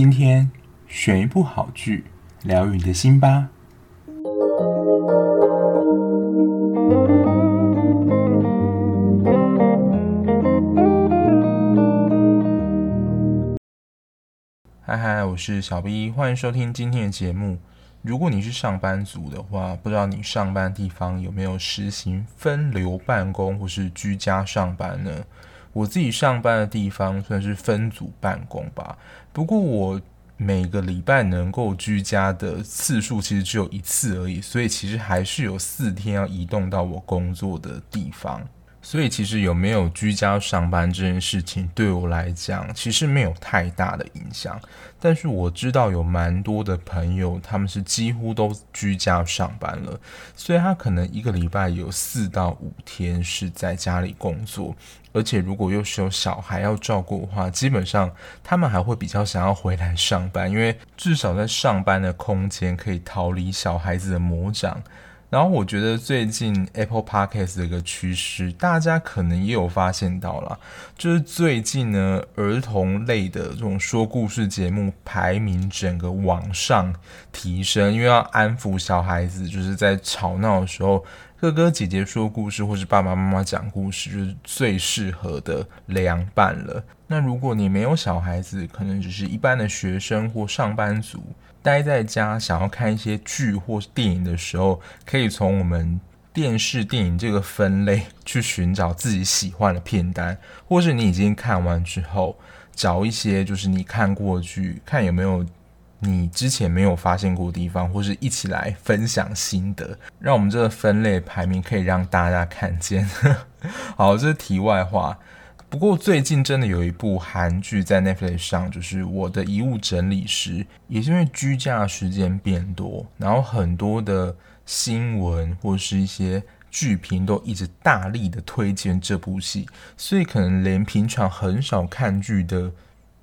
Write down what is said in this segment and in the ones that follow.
今天选一部好剧，疗愈你的心吧。嗨嗨，我是小 B，欢迎收听今天的节目。如果你是上班族的话，不知道你上班地方有没有实行分流办公或是居家上班呢？我自己上班的地方算是分组办公吧，不过我每个礼拜能够居家的次数其实只有一次而已，所以其实还是有四天要移动到我工作的地方。所以其实有没有居家上班这件事情，对我来讲其实没有太大的影响。但是我知道有蛮多的朋友，他们是几乎都居家上班了，所以他可能一个礼拜有四到五天是在家里工作，而且如果又是有小孩要照顾的话，基本上他们还会比较想要回来上班，因为至少在上班的空间可以逃离小孩子的魔掌。然后我觉得最近 Apple Podcast 的一个趋势，大家可能也有发现到啦，就是最近呢，儿童类的这种说故事节目排名整个往上提升，因为要安抚小孩子，就是在吵闹的时候，哥哥姐姐说故事或是爸爸妈妈讲故事，就是最适合的凉拌了。那如果你没有小孩子，可能只是一般的学生或上班族。待在家想要看一些剧或电影的时候，可以从我们电视电影这个分类去寻找自己喜欢的片单，或是你已经看完之后，找一些就是你看过剧，看有没有你之前没有发现过的地方，或是一起来分享心得，让我们这个分类排名可以让大家看见。好，这是题外话。不过最近真的有一部韩剧在 Netflix 上，就是《我的遗物整理师》，也是因为居家时间变多，然后很多的新闻或是一些剧评都一直大力的推荐这部戏，所以可能连平常很少看剧的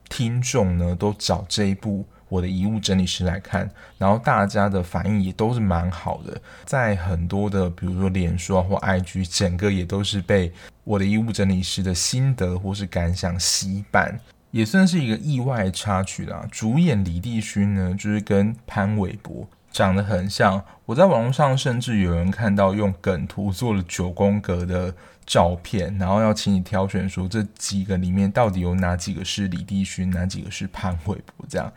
听众呢，都找这一部。我的遗物整理师来看，然后大家的反应也都是蛮好的，在很多的比如说脸书啊或 IG，整个也都是被我的遗物整理师的心得或是感想洗版，也算是一个意外插曲啦。主演李帝勋呢，就是跟潘玮柏长得很像，我在网络上甚至有人看到用梗图做了九宫格的照片，然后要请你挑选说这几个里面到底有哪几个是李帝勋，哪几个是潘玮柏这样。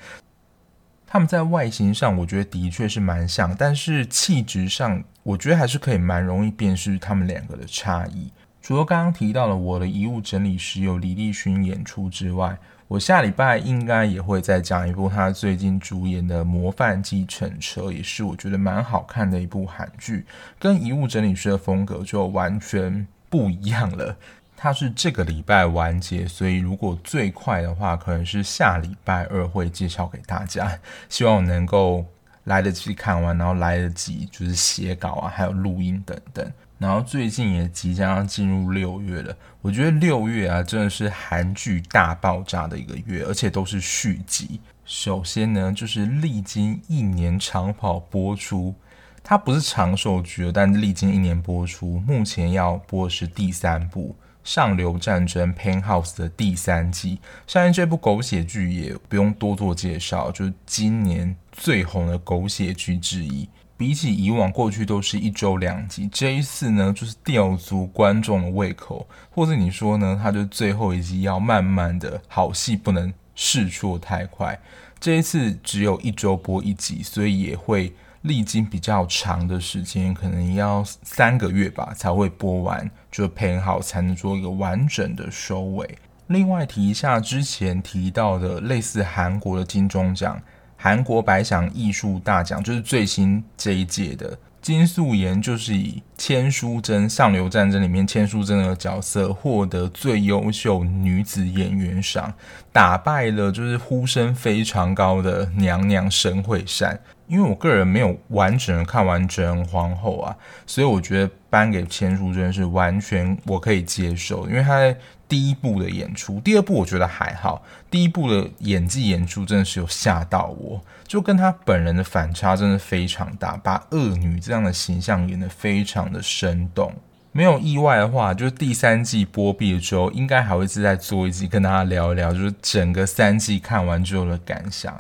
他们在外形上，我觉得的确是蛮像，但是气质上，我觉得还是可以蛮容易辨识他们两个的差异。除了刚刚提到了我的遗物整理师有李立勋演出之外，我下礼拜应该也会再讲一部他最近主演的《模范计程车》，也是我觉得蛮好看的一部韩剧，跟遗物整理师的风格就完全不一样了。它是这个礼拜完结，所以如果最快的话，可能是下礼拜二会介绍给大家。希望我能够来得及看完，然后来得及就是写稿啊，还有录音等等。然后最近也即将要进入六月了，我觉得六月啊，真的是韩剧大爆炸的一个月，而且都是续集。首先呢，就是历经一年长跑播出，它不是长寿剧，但历经一年播出，目前要播的是第三部。上流战争 Penthouse 的第三季，相信这部狗血剧也不用多做介绍，就是今年最红的狗血剧之一。比起以往过去都是一周两集，这一次呢就是吊足观众的胃口，或者你说呢，它就最后一集要慢慢的，好戏不能释出太快。这一次只有一周播一集，所以也会。历经比较长的时间，可能要三个月吧才会播完，就配好才能做一个完整的收尾。另外提一下之前提到的类似韩国的金钟奖，韩国百想艺术大奖就是最新这一届的金素妍，就是以千书真上流战争里面千书真的角色获得最优秀女子演员赏，打败了就是呼声非常高的娘娘申惠善。因为我个人没有完整的看完《整人皇后》啊，所以我觉得颁给千书真是完全我可以接受。因为他在第一部的演出，第二部我觉得还好，第一部的演技演出真的是有吓到我，就跟他本人的反差真的非常大，把恶女这样的形象演得非常的生动。没有意外的话，就是第三季播毕了之后，应该还会再做一集跟大家聊一聊，就是整个三季看完之后的感想。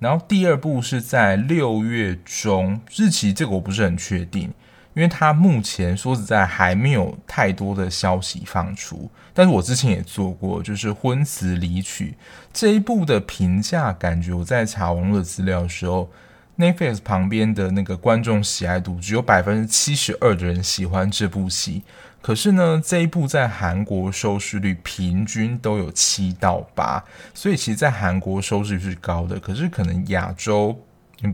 然后第二部是在六月中，日期这个我不是很确定，因为它目前说实在还没有太多的消息放出。但是我之前也做过，就是《婚词离曲》这一部的评价，感觉我在查网络资料的时候。Netflix 旁边的那个观众喜爱度只有百分之七十二的人喜欢这部戏，可是呢，这一部在韩国收视率平均都有七到八，所以其实，在韩国收视率是高的。可是可能亚洲，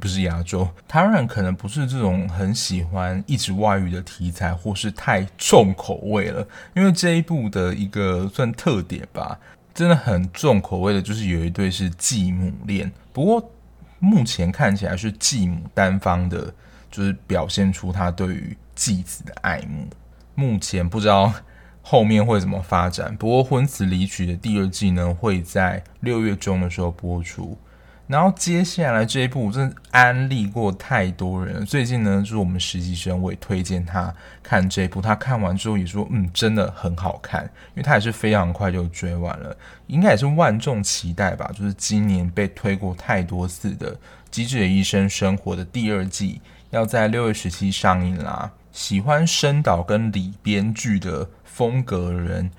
不是亚洲，台湾可能不是这种很喜欢一直外语的题材，或是太重口味了。因为这一部的一个算特点吧，真的很重口味的，就是有一对是继母恋。不过。目前看起来是继母单方的，就是表现出他对于继子的爱慕。目前不知道后面会怎么发展。不过《婚词离曲》的第二季呢，会在六月中的时候播出。然后接下来这一部，真的安利过太多人了。最近呢，就是我们实习生，我也推荐他看这一部。他看完之后也说，嗯，真的很好看，因为他也是非常快就追完了，应该也是万众期待吧。就是今年被推过太多次的《机智的医生生活》的第二季，要在六月十七上映啦。喜欢深岛跟李编剧的风格的人，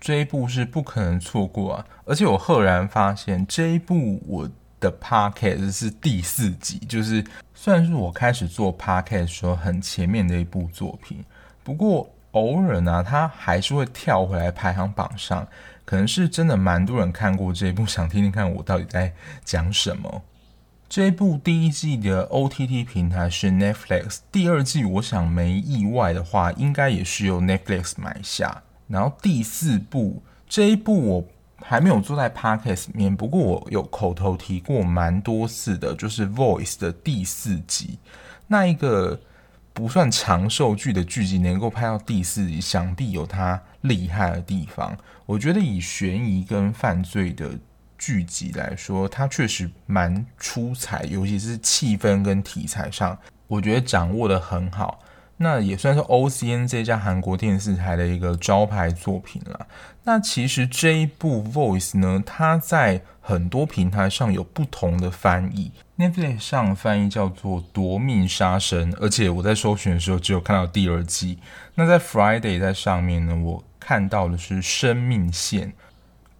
这一部是不可能错过啊！而且我赫然发现这一部我。的 Podcast 是第四集，就是算是我开始做 Podcast 时候很前面的一部作品。不过偶尔呢，它还是会跳回来排行榜上，可能是真的蛮多人看过这一部，想听听看我到底在讲什么。这一部第一季的 OTT 平台是 Netflix，第二季我想没意外的话，应该也是由 Netflix 买下。然后第四部这一部我。还没有坐在 Podcast 里面，不过我有口头提过蛮多次的，就是《Voice》的第四集，那一个不算长寿剧的剧集能够拍到第四集，想必有它厉害的地方。我觉得以悬疑跟犯罪的剧集来说，它确实蛮出彩，尤其是气氛跟题材上，我觉得掌握的很好。那也算是 OCN 这家韩国电视台的一个招牌作品了。那其实这一部 Voice 呢，它在很多平台上有不同的翻译。Netflix 上翻译叫做《夺命杀神》，而且我在搜寻的时候只有看到第二季。那在 Friday 在上面呢，我看到的是《生命线》，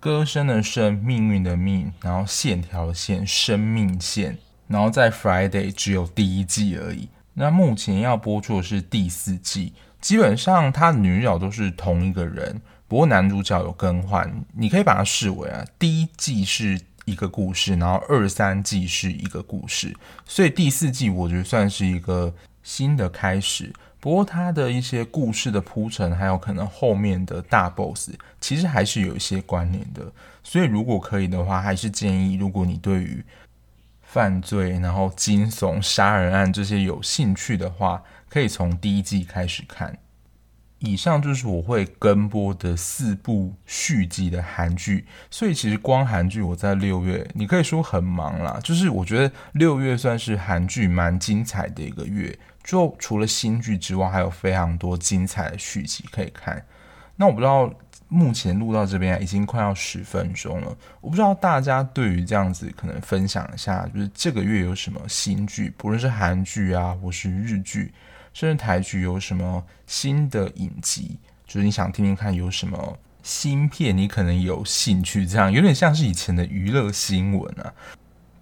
歌声的声，命运的命，然后线条的线，生命线。然后在 Friday 只有第一季而已。那目前要播出的是第四季，基本上他的女主角都是同一个人，不过男主角有更换，你可以把它视为啊，第一季是一个故事，然后二三季是一个故事，所以第四季我觉得算是一个新的开始。不过它的一些故事的铺陈，还有可能后面的大 boss，其实还是有一些关联的。所以如果可以的话，还是建议如果你对于犯罪，然后惊悚、杀人案这些有兴趣的话，可以从第一季开始看。以上就是我会跟播的四部续集的韩剧。所以其实光韩剧我在六月，你可以说很忙啦。就是我觉得六月算是韩剧蛮精彩的一个月，就除了新剧之外，还有非常多精彩的续集可以看。那我不知道。目前录到这边已经快要十分钟了，我不知道大家对于这样子可能分享一下，就是这个月有什么新剧，不论是韩剧啊，或是日剧，甚至台剧有什么新的影集，就是你想听听看有什么新片，你可能有兴趣，这样有点像是以前的娱乐新闻啊。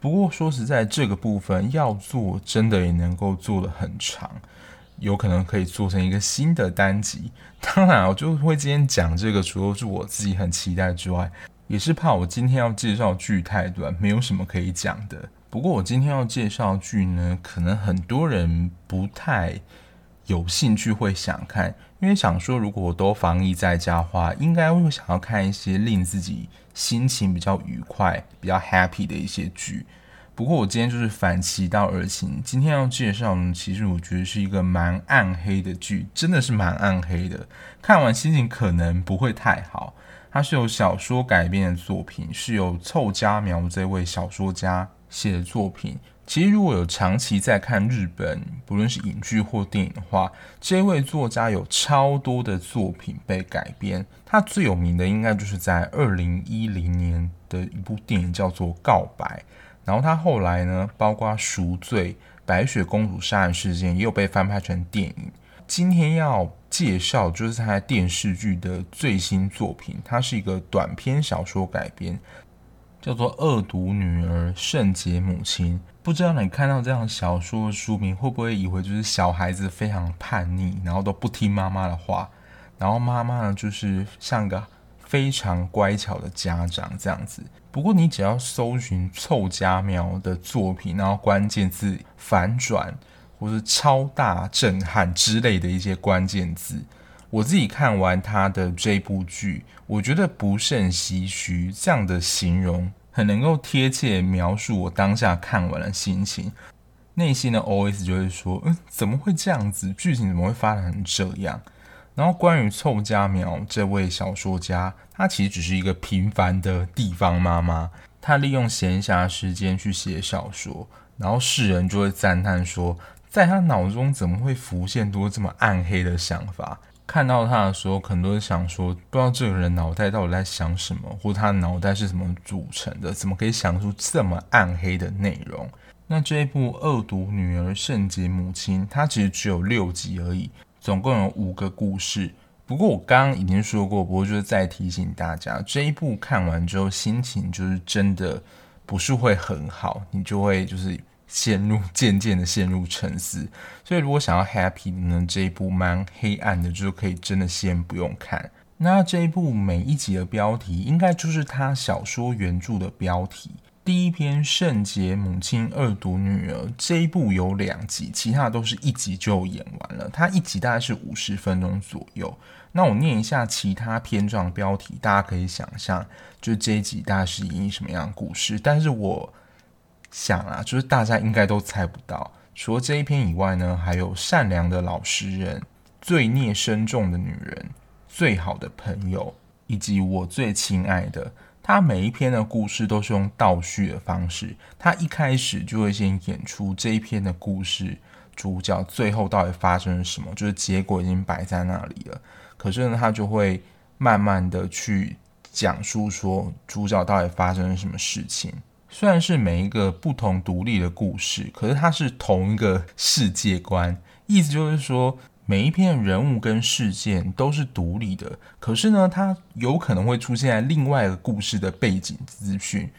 不过说实在，这个部分要做，真的也能够做得很长。有可能可以做成一个新的单集。当然，我就会今天讲这个，除了是我自己很期待之外，也是怕我今天要介绍剧太短，没有什么可以讲的。不过我今天要介绍剧呢，可能很多人不太有兴趣会想看，因为想说如果我都防疫在家的话，应该会想要看一些令自己心情比较愉快、比较 happy 的一些剧。不过我今天就是反其道而行，今天要介绍呢，其实我觉得是一个蛮暗黑的剧，真的是蛮暗黑的。看完心情可能不会太好。它是由小说改编的作品，是由凑佳苗这位小说家写的作品。其实如果有长期在看日本，不论是影剧或电影的话，这位作家有超多的作品被改编。他最有名的应该就是在二零一零年的一部电影叫做《告白》，然后他后来呢，包括《赎罪》、《白雪公主杀人事件》也有被翻拍成电影。今天要介绍就是他在电视剧的最新作品，它是一个短篇小说改编。叫做《恶毒女儿圣洁母亲》，不知道你看到这样小说的书名，会不会以为就是小孩子非常叛逆，然后都不听妈妈的话，然后妈妈呢就是像个非常乖巧的家长这样子。不过你只要搜寻凑佳苗的作品，然后关键字反转或是超大震撼之类的一些关键字。我自己看完他的这部剧，我觉得不胜唏嘘。这样的形容很能够贴切描述我当下看完的心情。内心的 OS 就会说：“嗯，怎么会这样子？剧情怎么会发展成这样？”然后关于凑佳苗这位小说家，他其实只是一个平凡的地方妈妈，他利用闲暇时间去写小说，然后世人就会赞叹说，在他脑中怎么会浮现多这么暗黑的想法？看到他的时候，可能都是想说，不知道这个人脑袋到底在想什么，或者他脑袋是怎么组成的，怎么可以想出这么暗黑的内容？那这一部《恶毒女儿圣洁母亲》，它其实只有六集而已，总共有五个故事。不过我刚刚已经说过，不过就是再提醒大家，这一部看完之后，心情就是真的不是会很好，你就会就是。陷入渐渐的陷入沉思，所以如果想要 happy 的呢，这一部蛮黑暗的，就可以真的先不用看。那这一部每一集的标题应该就是他小说原著的标题。第一篇《圣洁母亲恶毒女儿》这一部有两集，其他都是一集就演完了。它一集大概是五十分钟左右。那我念一下其他篇章标题，大家可以想象，就是这一集大概是以什么样的故事。但是我。想啊，就是大家应该都猜不到。除了这一篇以外呢，还有善良的老实人、罪孽深重的女人、最好的朋友，以及我最亲爱的。他每一篇的故事都是用倒叙的方式，他一开始就会先演出这一篇的故事主角最后到底发生了什么，就是结果已经摆在那里了。可是呢，他就会慢慢的去讲述说主角到底发生了什么事情。虽然是每一个不同独立的故事，可是它是同一个世界观。意思就是说，每一篇人物跟事件都是独立的，可是呢，它有可能会出现在另外一个故事的背景资讯。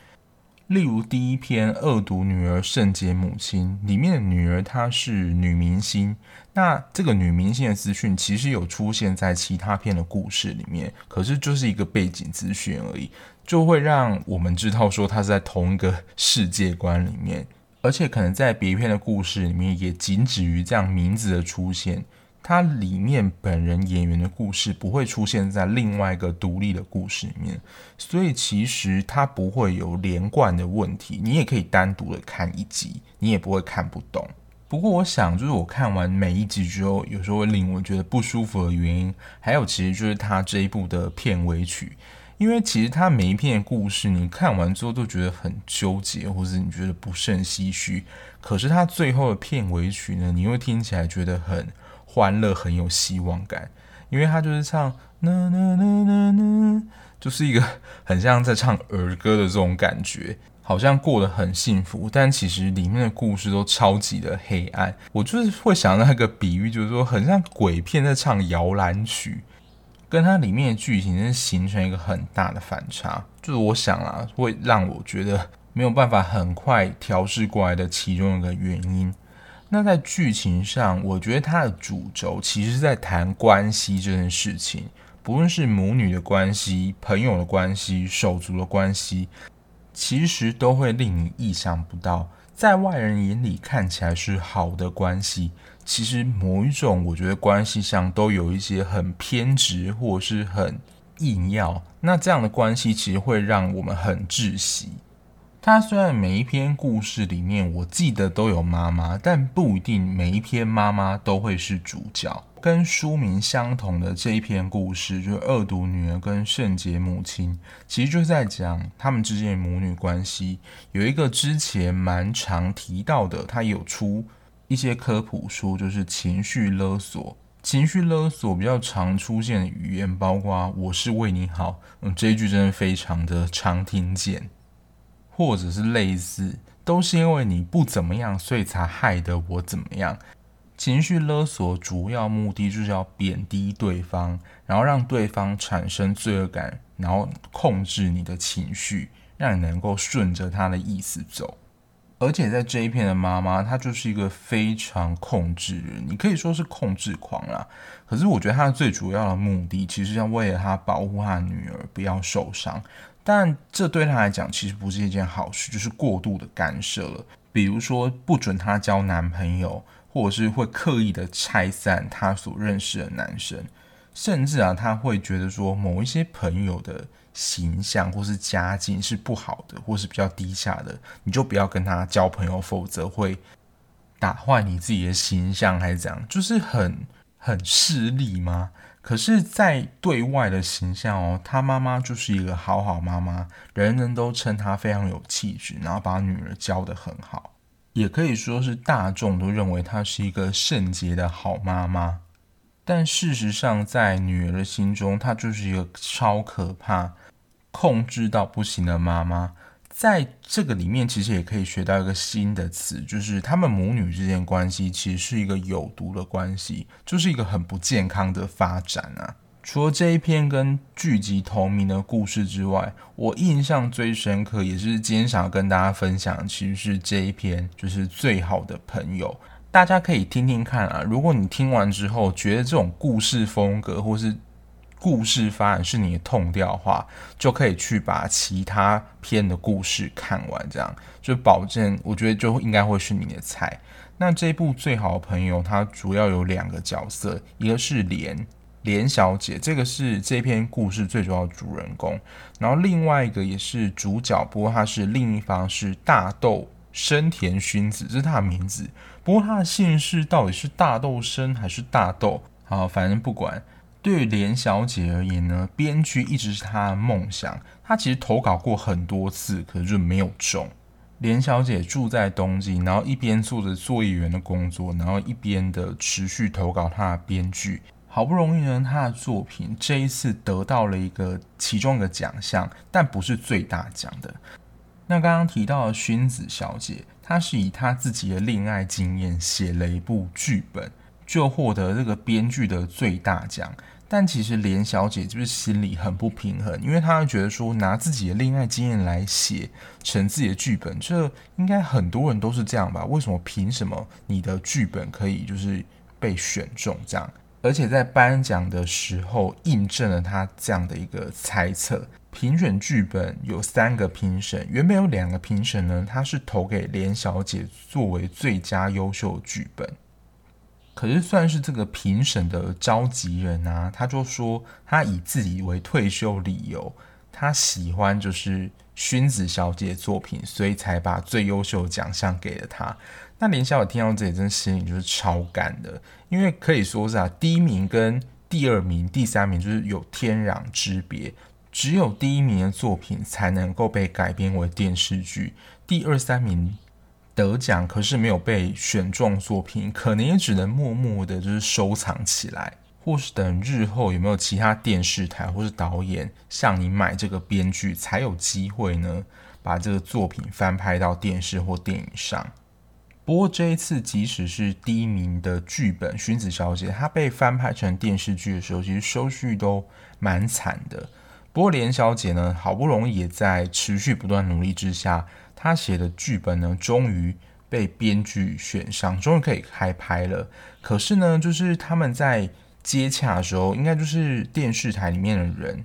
例如第一篇《恶毒女儿圣洁母亲》里面的女儿她是女明星，那这个女明星的资讯其实有出现在其他篇的故事里面，可是就是一个背景资讯而已，就会让我们知道说她是在同一个世界观里面，而且可能在别一篇的故事里面也仅止于这样名字的出现。它里面本人演员的故事不会出现在另外一个独立的故事里面，所以其实它不会有连贯的问题。你也可以单独的看一集，你也不会看不懂。不过我想，就是我看完每一集之后，有时候会令我觉得不舒服的原因，还有其实就是它这一部的片尾曲，因为其实它每一篇故事你看完之后都觉得很纠结，或是你觉得不甚唏嘘。可是它最后的片尾曲呢，你会听起来觉得很。欢乐很有希望感，因为他就是唱，就是一个很像在唱儿歌的这种感觉，好像过得很幸福，但其实里面的故事都超级的黑暗。我就是会想到那个比喻，就是说很像鬼片在唱摇篮曲，跟它里面的剧情是形成一个很大的反差。就是我想啊，会让我觉得没有办法很快调试过来的其中一个原因。那在剧情上，我觉得它的主轴其实是在谈关系这件事情，不论是母女的关系、朋友的关系、手足的关系，其实都会令你意想不到，在外人眼里看起来是好的关系，其实某一种我觉得关系上都有一些很偏执或是很硬要，那这样的关系其实会让我们很窒息。他虽然每一篇故事里面，我记得都有妈妈，但不一定每一篇妈妈都会是主角。跟书名相同的这一篇故事，就是恶毒女儿跟圣洁母亲，其实就是在讲他们之间的母女关系。有一个之前蛮常提到的，他有出一些科普书，就是情绪勒索。情绪勒索比较常出现的语言，包括“我是为你好”，嗯，这一句真的非常的常听见，或者是类似“都是因为你不怎么样，所以才害得我怎么样”。情绪勒索主要目的就是要贬低对方，然后让对方产生罪恶感，然后控制你的情绪，让你能够顺着他的意思走。而且在这一片的妈妈，她就是一个非常控制人，你可以说是控制狂啦。可是我觉得她最主要的目的，其实要为了她保护她女儿不要受伤。但这对她来讲，其实不是一件好事，就是过度的干涉了。比如说不准她交男朋友，或者是会刻意的拆散她所认识的男生，甚至啊，她会觉得说某一些朋友的。形象或是家境是不好的，或是比较低下的，你就不要跟他交朋友，否则会打坏你自己的形象，还是怎样？就是很很势利吗？可是，在对外的形象哦，他妈妈就是一个好好妈妈，人人都称她非常有气质，然后把女儿教得很好，也可以说是大众都认为她是一个圣洁的好妈妈。但事实上，在女儿的心中，她就是一个超可怕。控制到不行的妈妈，在这个里面其实也可以学到一个新的词，就是他们母女之间关系其实是一个有毒的关系，就是一个很不健康的发展啊。除了这一篇跟剧集同名的故事之外，我印象最深刻，也是今天想要跟大家分享，其实是这一篇，就是最好的朋友。大家可以听听看啊，如果你听完之后觉得这种故事风格或是故事发展是你的痛调的话，就可以去把其他篇的故事看完，这样就保证，我觉得就应该会是你的菜。那这部最好的朋友，它主要有两个角色，一个是莲莲小姐，这个是这篇故事最主要的主人公，然后另外一个也是主角，不过他是另一方是大豆生田薰子，这是他的名字，不过他的姓氏到底是大豆生还是大豆？好，反正不管。对于莲小姐而言呢，编剧一直是她的梦想。她其实投稿过很多次，可是就没有中。莲小姐住在东京，然后一边做着作业员的工作，然后一边的持续投稿她的编剧。好不容易呢，她的作品这一次得到了一个其中一个奖项，但不是最大奖的。那刚刚提到的薰子小姐，她是以她自己的恋爱经验写了一部剧本。就获得这个编剧的最大奖，但其实莲小姐就是心里很不平衡，因为她会觉得说拿自己的恋爱经验来写成自己的剧本，这应该很多人都是这样吧？为什么凭什么你的剧本可以就是被选中这样？而且在颁奖的时候印证了她这样的一个猜测。评选剧本有三个评审，原本有两个评审呢，他是投给莲小姐作为最佳优秀剧本。可是算是这个评审的召集人啊，他就说他以自己为退休理由，他喜欢就是薰子小姐的作品，所以才把最优秀的奖项给了他。那林小姐听到这里，真心里就是超干的，因为可以说是啊，第一名跟第二名、第三名就是有天壤之别，只有第一名的作品才能够被改编为电视剧，第二三名。得奖可是没有被选中作品，可能也只能默默的就是收藏起来，或是等日后有没有其他电视台或是导演向你买这个编剧，才有机会呢把这个作品翻拍到电视或电影上。不过这一次，即使是第一名的剧本《薰子小姐》，她被翻拍成电视剧的时候，其实收视都蛮惨的。不过莲小姐呢，好不容易也在持续不断努力之下。他写的剧本呢，终于被编剧选上，终于可以开拍了。可是呢，就是他们在接洽的时候，应该就是电视台里面的人，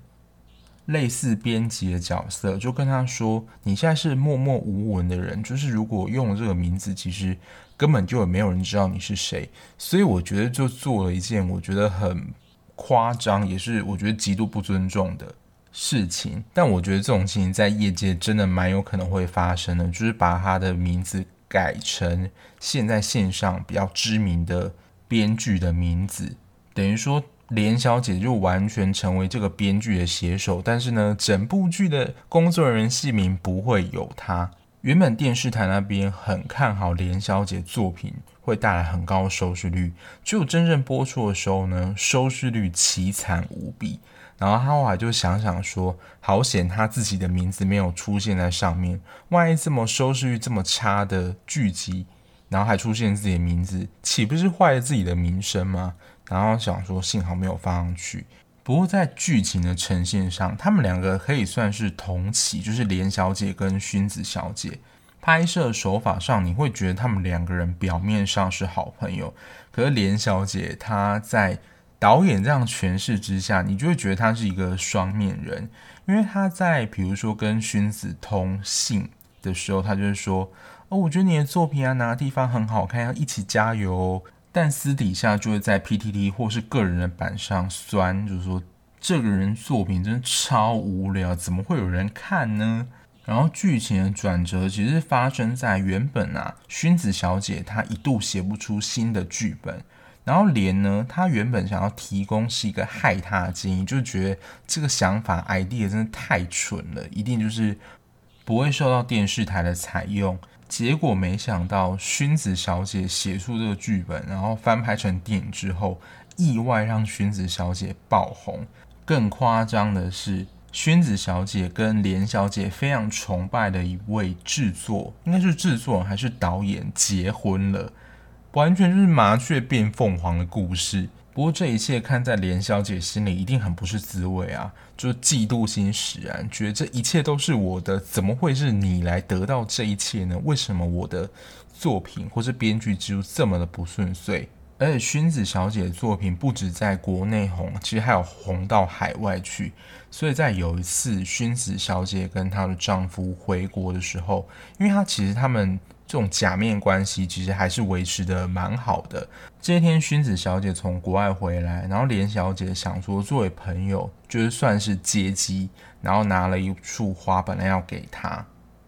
类似编辑的角色，就跟他说：“你现在是默默无闻的人，就是如果用这个名字，其实根本就没有人知道你是谁。”所以我觉得就做了一件我觉得很夸张，也是我觉得极度不尊重的。事情，但我觉得这种事情在业界真的蛮有可能会发生的，就是把他的名字改成现在线上比较知名的编剧的名字，等于说连小姐就完全成为这个编剧的写手，但是呢，整部剧的工作人员姓名不会有她。原本电视台那边很看好连小姐作品会带来很高的收视率，只有真正播出的时候呢，收视率凄惨无比。然后他后来就想想说，好险他自己的名字没有出现在上面，万一这么收视率这么差的剧集，然后还出现自己的名字，岂不是坏了自己的名声吗？然后想说，幸好没有放上去。不过在剧情的呈现上，他们两个可以算是同期，就是连小姐跟薰子小姐。拍摄手法上，你会觉得他们两个人表面上是好朋友，可是连小姐她在导演这样诠释之下，你就会觉得他是一个双面人，因为他在比如说跟薰子通信的时候，他就是说：“哦，我觉得你的作品啊，哪个地方很好看，要一起加油。”但私底下就会在 PTT 或是个人的版上酸，就是说这个人作品真的超无聊，怎么会有人看呢？然后剧情的转折其实发生在原本啊，薰子小姐她一度写不出新的剧本，然后莲呢，她原本想要提供是一个害她的建议，就觉得这个想法 idea 真的太蠢了，一定就是不会受到电视台的采用。结果没想到，薰子小姐写出这个剧本，然后翻拍成电影之后，意外让薰子小姐爆红。更夸张的是，薰子小姐跟莲小姐非常崇拜的一位制作，应该是制作人还是导演结婚了，完全就是麻雀变凤凰的故事。不过这一切看在连小姐心里一定很不是滋味啊，就是嫉妒心使然，觉得这一切都是我的，怎么会是你来得到这一切呢？为什么我的作品或是编剧之路这么的不顺遂？而且薰子小姐的作品不止在国内红，其实还有红到海外去。所以在有一次薰子小姐跟她的丈夫回国的时候，因为她其实他们。这种假面关系其实还是维持得蛮好的。这一天，薰子小姐从国外回来，然后连小姐想说，作为朋友，就是算是接机，然后拿了一束花，本来要给她。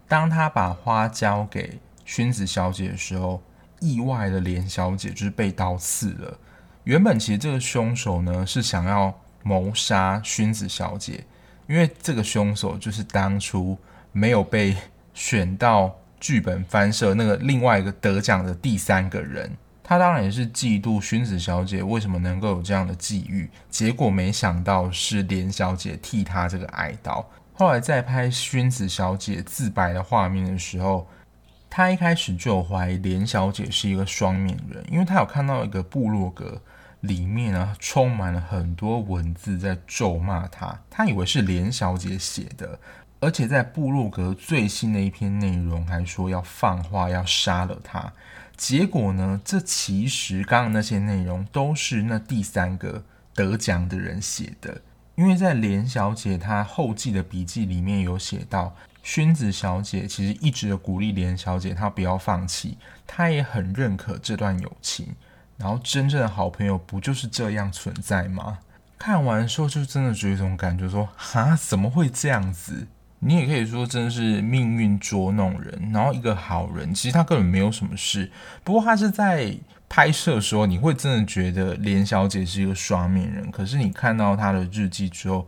当她把花交给薰子小姐的时候，意外的连小姐就是被刀刺了。原本其实这个凶手呢是想要谋杀薰子小姐，因为这个凶手就是当初没有被选到。剧本翻摄那个另外一个得奖的第三个人，他当然也是嫉妒薰子小姐为什么能够有这样的际遇，结果没想到是连小姐替他这个挨刀。后来在拍薰子小姐自白的画面的时候，他一开始就怀疑连小姐是一个双面人，因为他有看到一个部落格里面啊充满了很多文字在咒骂他，他以为是连小姐写的。而且在部落格最新的一篇内容还说要放话要杀了他，结果呢，这其实刚刚那些内容都是那第三个得奖的人写的，因为在连小姐她后记的笔记里面有写到，薰子小姐其实一直鼓励连小姐她不要放弃，她也很认可这段友情，然后真正的好朋友不就是这样存在吗？看完的时候就真的觉得一种感觉说，哈，怎么会这样子？你也可以说，真的是命运捉弄人。然后一个好人，其实他根本没有什么事。不过他是在拍摄的时候，你会真的觉得连小姐是一个双面人。可是你看到她的日记之后，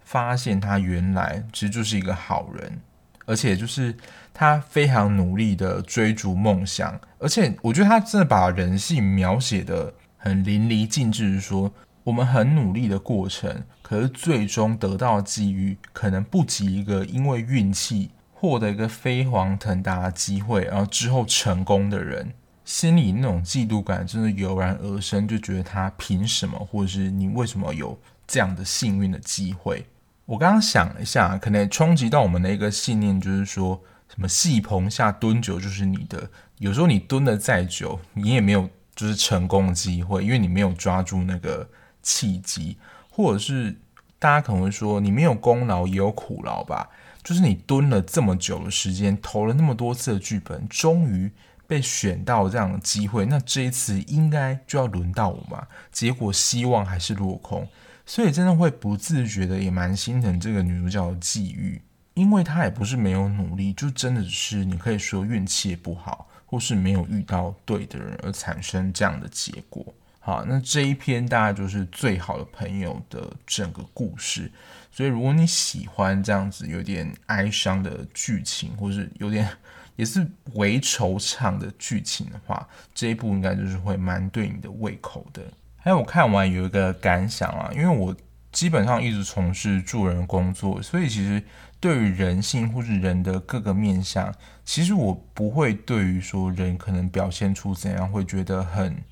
发现她原来其实就是一个好人，而且就是她非常努力的追逐梦想。而且我觉得她真的把人性描写的很淋漓尽致，说。我们很努力的过程，可是最终得到的机遇可能不及一个因为运气获得一个飞黄腾达的机会，然后之后成功的人，心里那种嫉妒感真的油然而生，就觉得他凭什么，或者是你为什么有这样的幸运的机会？我刚刚想了一下，可能冲击到我们的一个信念，就是说什么戏棚下蹲久就是你的，有时候你蹲得再久，你也没有就是成功的机会，因为你没有抓住那个。契机，或者是大家可能会说，你没有功劳也有苦劳吧？就是你蹲了这么久的时间，投了那么多次的剧本，终于被选到这样的机会，那这一次应该就要轮到我嘛？结果希望还是落空，所以真的会不自觉的也蛮心疼这个女主角的际遇，因为她也不是没有努力，就真的是你可以说运气也不好，或是没有遇到对的人而产生这样的结果。好，那这一篇大概就是最好的朋友的整个故事。所以如果你喜欢这样子有点哀伤的剧情，或是有点也是为惆怅的剧情的话，这一部应该就是会蛮对你的胃口的。还有我看完有一个感想啊，因为我基本上一直从事助人工作，所以其实对于人性或是人的各个面向，其实我不会对于说人可能表现出怎样会觉得很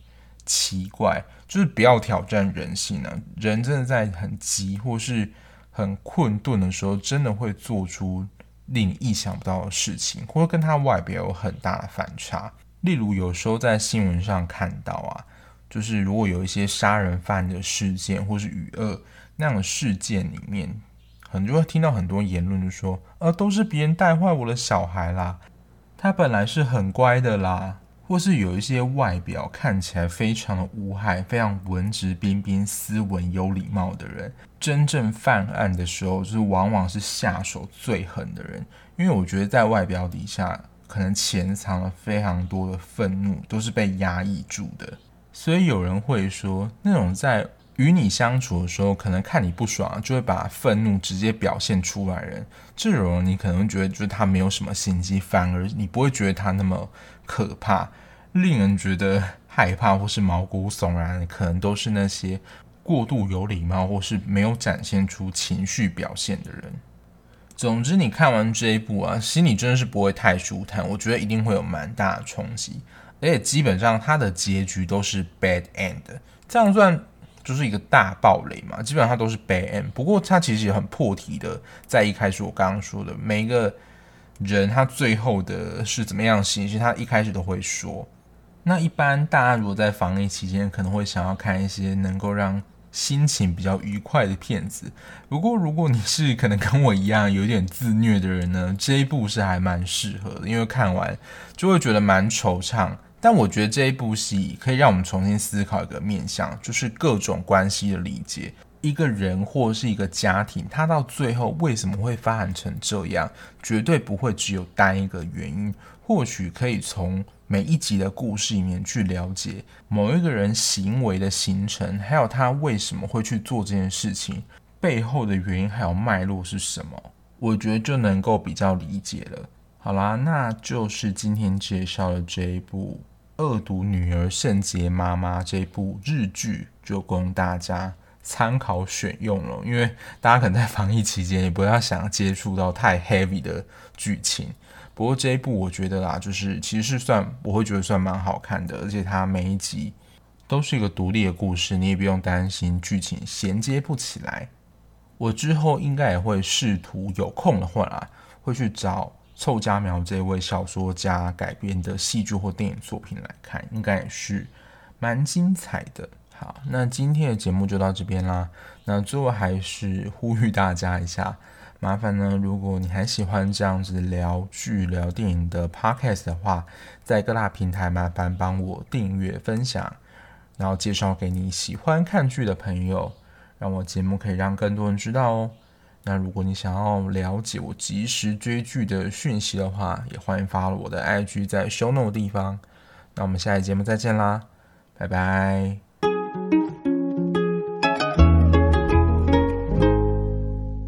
奇怪，就是不要挑战人性啊。人真的在很急或是很困顿的时候，真的会做出令你意想不到的事情，或者跟他外表有很大的反差。例如有时候在新闻上看到啊。就是如果有一些杀人犯的事件，或是与恶那样的事件里面，很多会听到很多言论，就说，呃，都是别人带坏我的小孩啦，他本来是很乖的啦，或是有一些外表看起来非常的无害、非常文质彬彬、斯文有礼貌的人，真正犯案的时候，就是往往是下手最狠的人，因为我觉得在外表底下，可能潜藏了非常多的愤怒，都是被压抑住的。所以有人会说，那种在与你相处的时候，可能看你不爽，就会把愤怒直接表现出来人，这种人你可能觉得就是他没有什么心机，反而你不会觉得他那么可怕，令人觉得害怕或是毛骨悚然，可能都是那些过度有礼貌或是没有展现出情绪表现的人。总之，你看完这一部啊，心里真的是不会太舒坦，我觉得一定会有蛮大的冲击。而且基本上它的结局都是 bad end，这样算就是一个大爆雷嘛？基本上它都是 bad end。不过它其实也很破题的，在一开始我刚刚说的，每一个人他最后的是怎么样的形式，他一开始都会说。那一般大家如果在防疫期间，可能会想要看一些能够让心情比较愉快的片子。不过如果你是可能跟我一样有点自虐的人呢，这一部是还蛮适合的，因为看完就会觉得蛮惆怅。但我觉得这一部戏可以让我们重新思考一个面向，就是各种关系的理解。一个人或是一个家庭，他到最后为什么会发展成这样，绝对不会只有单一个原因。或许可以从每一集的故事里面去了解某一个人行为的形成，还有他为什么会去做这件事情背后的原因还有脉络是什么，我觉得就能够比较理解了。好啦，那就是今天介绍的这一部《恶毒女儿圣洁妈妈》这部日剧，就供大家参考选用了。因为大家可能在防疫期间也不要想接触到太 heavy 的剧情。不过这一部我觉得啦，就是其实是算我会觉得算蛮好看的，而且它每一集都是一个独立的故事，你也不用担心剧情衔接不起来。我之后应该也会试图有空的话啦，会去找。凑佳苗这位小说家改编的戏剧或电影作品来看，应该也是蛮精彩的。好，那今天的节目就到这边啦。那最后还是呼吁大家一下，麻烦呢，如果你还喜欢这样子聊剧、聊电影的 podcast 的话，在各大平台麻烦帮我订阅、分享，然后介绍给你喜欢看剧的朋友，让我节目可以让更多人知道哦。那如果你想要了解我及时追剧的讯息的话，也欢迎发我的 IG 在 show note 地方。那我们下一节目再见啦，拜拜。